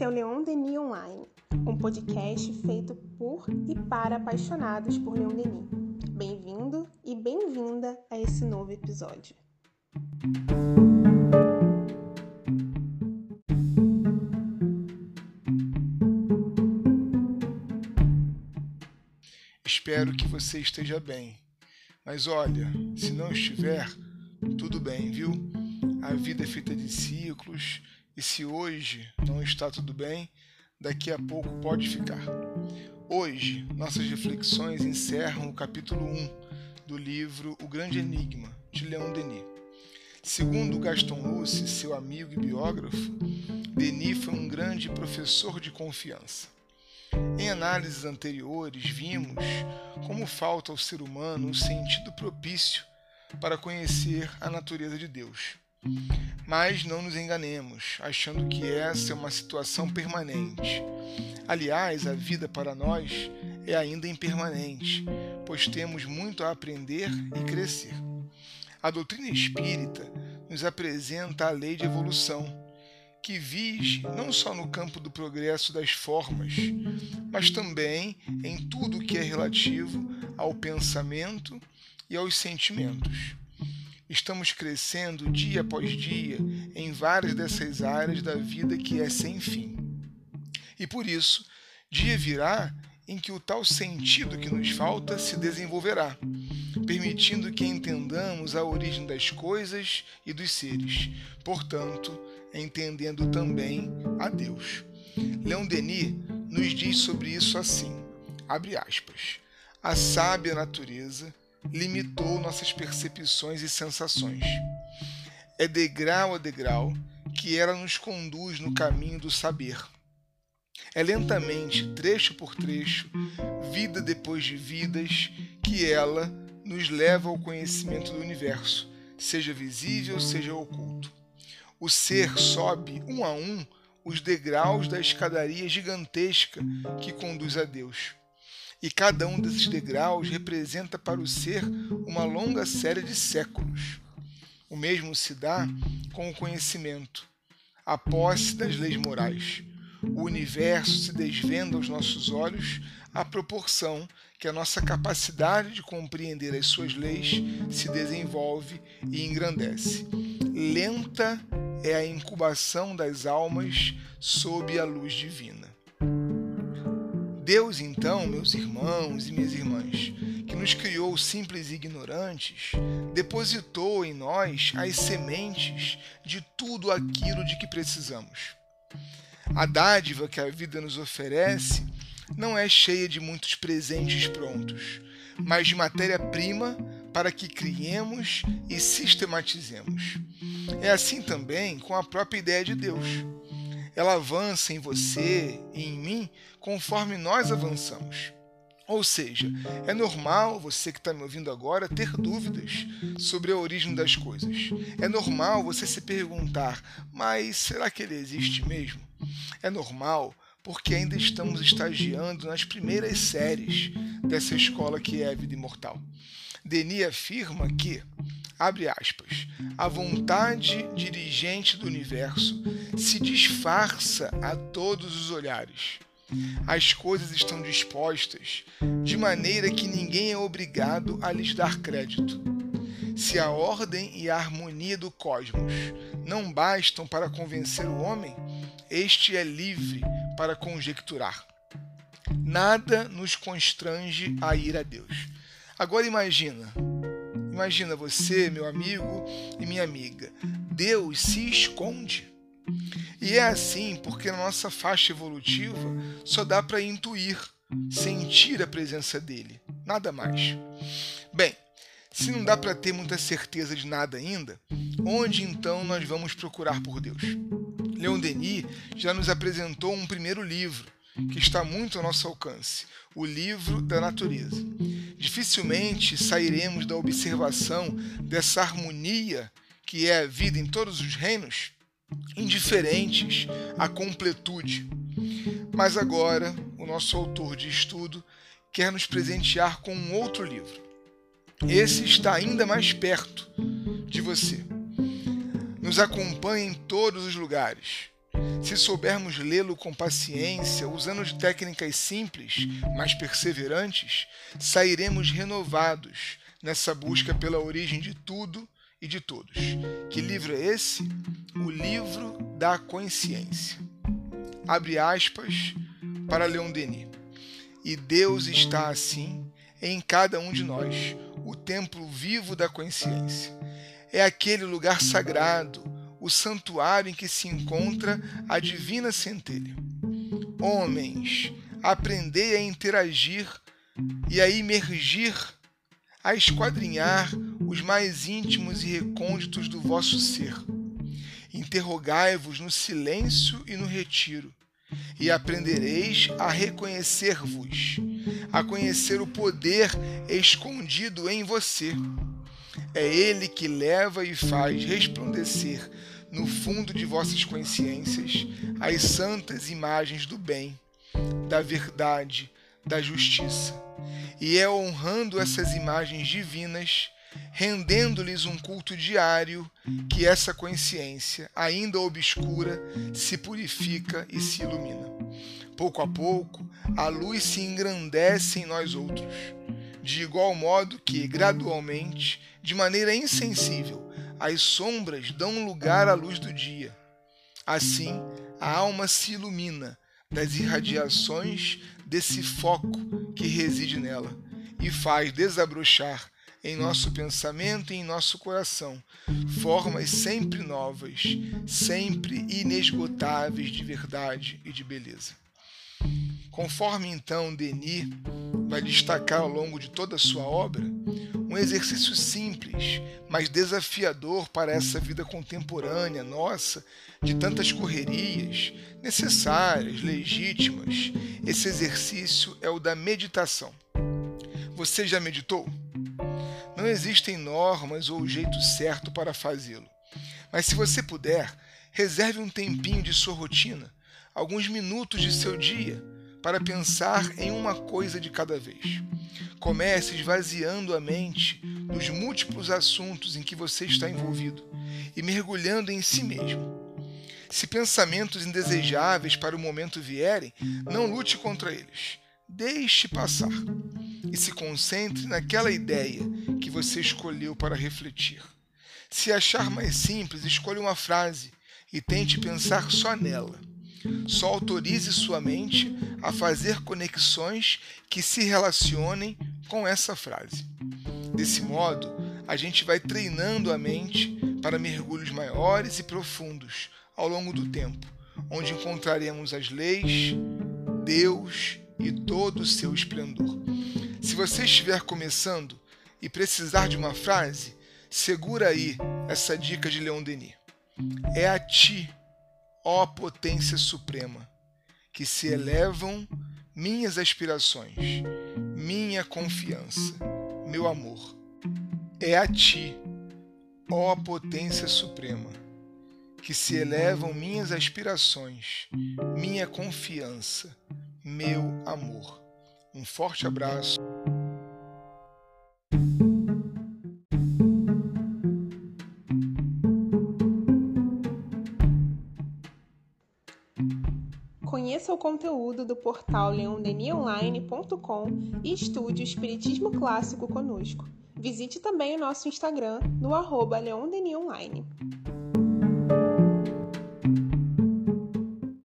Esse é o Leon Denis Online, um podcast feito por e para apaixonados por Leon Denis. Bem-vindo e bem-vinda a esse novo episódio. Espero que você esteja bem. Mas olha, se não estiver, tudo bem, viu? A vida é feita de ciclos e se hoje não está tudo bem, daqui a pouco pode ficar. Hoje, nossas reflexões encerram o capítulo 1 do livro O Grande Enigma, de Leon Denis. Segundo Gaston Luce, seu amigo e biógrafo, Denis foi um grande professor de confiança. Em análises anteriores, vimos como falta ao ser humano o sentido propício para conhecer a natureza de Deus. Mas não nos enganemos, achando que essa é uma situação permanente. Aliás, a vida para nós é ainda impermanente, pois temos muito a aprender e crescer. A doutrina espírita nos apresenta a lei de evolução, que vige não só no campo do progresso das formas, mas também em tudo o que é relativo ao pensamento e aos sentimentos. Estamos crescendo dia após dia em várias dessas áreas da vida que é sem fim. E por isso, dia virá em que o tal sentido que nos falta se desenvolverá, permitindo que entendamos a origem das coisas e dos seres, portanto, entendendo também a Deus. Leon Denis nos diz sobre isso assim: abre aspas. A sábia natureza limitou nossas percepções e sensações. É degrau a degrau que ela nos conduz no caminho do saber. É lentamente, trecho por trecho, vida depois de vidas, que ela nos leva ao conhecimento do universo, seja visível, seja oculto. O ser sobe um a um os degraus da escadaria gigantesca que conduz a Deus e cada um desses degraus representa para o ser uma longa série de séculos. O mesmo se dá com o conhecimento, a posse das leis morais. O universo se desvenda aos nossos olhos à proporção que a nossa capacidade de compreender as suas leis se desenvolve e engrandece. Lenta é a incubação das almas sob a luz divina. Deus, então, meus irmãos e minhas irmãs, que nos criou simples e ignorantes, depositou em nós as sementes de tudo aquilo de que precisamos. A dádiva que a vida nos oferece não é cheia de muitos presentes prontos, mas de matéria-prima para que criemos e sistematizemos. É assim também com a própria ideia de Deus ela avança em você e em mim conforme nós avançamos. Ou seja, é normal você que está me ouvindo agora ter dúvidas sobre a origem das coisas. É normal você se perguntar, mas será que ele existe mesmo? É normal porque ainda estamos estagiando nas primeiras séries dessa escola que é a vida imortal. Denis afirma que abre aspas, a vontade dirigente do universo se disfarça a todos os olhares. As coisas estão dispostas de maneira que ninguém é obrigado a lhes dar crédito. Se a ordem e a harmonia do cosmos não bastam para convencer o homem, este é livre para conjecturar. Nada nos constrange a ir a Deus. Agora imagina, Imagina você, meu amigo e minha amiga. Deus se esconde. E é assim porque na nossa faixa evolutiva só dá para intuir, sentir a presença dele, nada mais. Bem, se não dá para ter muita certeza de nada ainda, onde então nós vamos procurar por Deus? Leon Denis já nos apresentou um primeiro livro que está muito ao nosso alcance, o livro da natureza. Dificilmente sairemos da observação dessa harmonia que é a vida em todos os reinos, indiferentes à completude. Mas agora, o nosso autor de estudo quer nos presentear com um outro livro. Esse está ainda mais perto de você. Nos acompanha em todos os lugares Se soubermos lê-lo com paciência, usando de técnicas simples, mas perseverantes, sairemos renovados nessa busca pela origem de tudo e de todos. Que livro é esse? O livro da consciência. Abre aspas para Leon Denis. E Deus está assim em cada um de nós, o templo vivo da consciência. É aquele lugar sagrado, o santuário em que se encontra a divina centelha. Homens, aprendei a interagir e a imergir, a esquadrinhar os mais íntimos e recônditos do vosso ser. Interrogai-vos no silêncio e no retiro, e aprendereis a reconhecer-vos, a conhecer o poder escondido em você. É Ele que leva e faz resplandecer no fundo de vossas consciências as santas imagens do bem, da verdade, da justiça. E é honrando essas imagens divinas, rendendo-lhes um culto diário, que essa consciência, ainda obscura, se purifica e se ilumina. Pouco a pouco, a luz se engrandece em nós outros, de igual modo que, gradualmente, de maneira insensível, as sombras dão lugar à luz do dia. Assim, a alma se ilumina das irradiações desse foco que reside nela e faz desabrochar em nosso pensamento e em nosso coração formas sempre novas, sempre inesgotáveis de verdade e de beleza. Conforme então Denis vai destacar ao longo de toda a sua obra, um exercício simples, mas desafiador para essa vida contemporânea nossa, de tantas correrias, necessárias, legítimas. Esse exercício é o da meditação. Você já meditou? Não existem normas ou jeito certo para fazê-lo. Mas se você puder, reserve um tempinho de sua rotina, alguns minutos de seu dia, para pensar em uma coisa de cada vez. Comece esvaziando a mente dos múltiplos assuntos em que você está envolvido e mergulhando em si mesmo. Se pensamentos indesejáveis para o momento vierem, não lute contra eles. Deixe passar e se concentre naquela ideia que você escolheu para refletir. Se achar mais simples, escolha uma frase e tente pensar só nela. Só autorize sua mente a fazer conexões que se relacionem com essa frase. Desse modo, a gente vai treinando a mente para mergulhos maiores e profundos ao longo do tempo, onde encontraremos as leis, Deus e todo o seu esplendor. Se você estiver começando e precisar de uma frase, segura aí essa dica de Leon Denis. É a ti ó potência suprema, que se elevam minhas aspirações, minha confiança, meu amor. É a ti, ó potência suprema, que se elevam minhas aspirações, minha confiança, meu amor. Um forte abraço. Conheça o conteúdo do portal leondenionline.com e estude o Espiritismo Clássico conosco. Visite também o nosso Instagram no arroba leondenionline.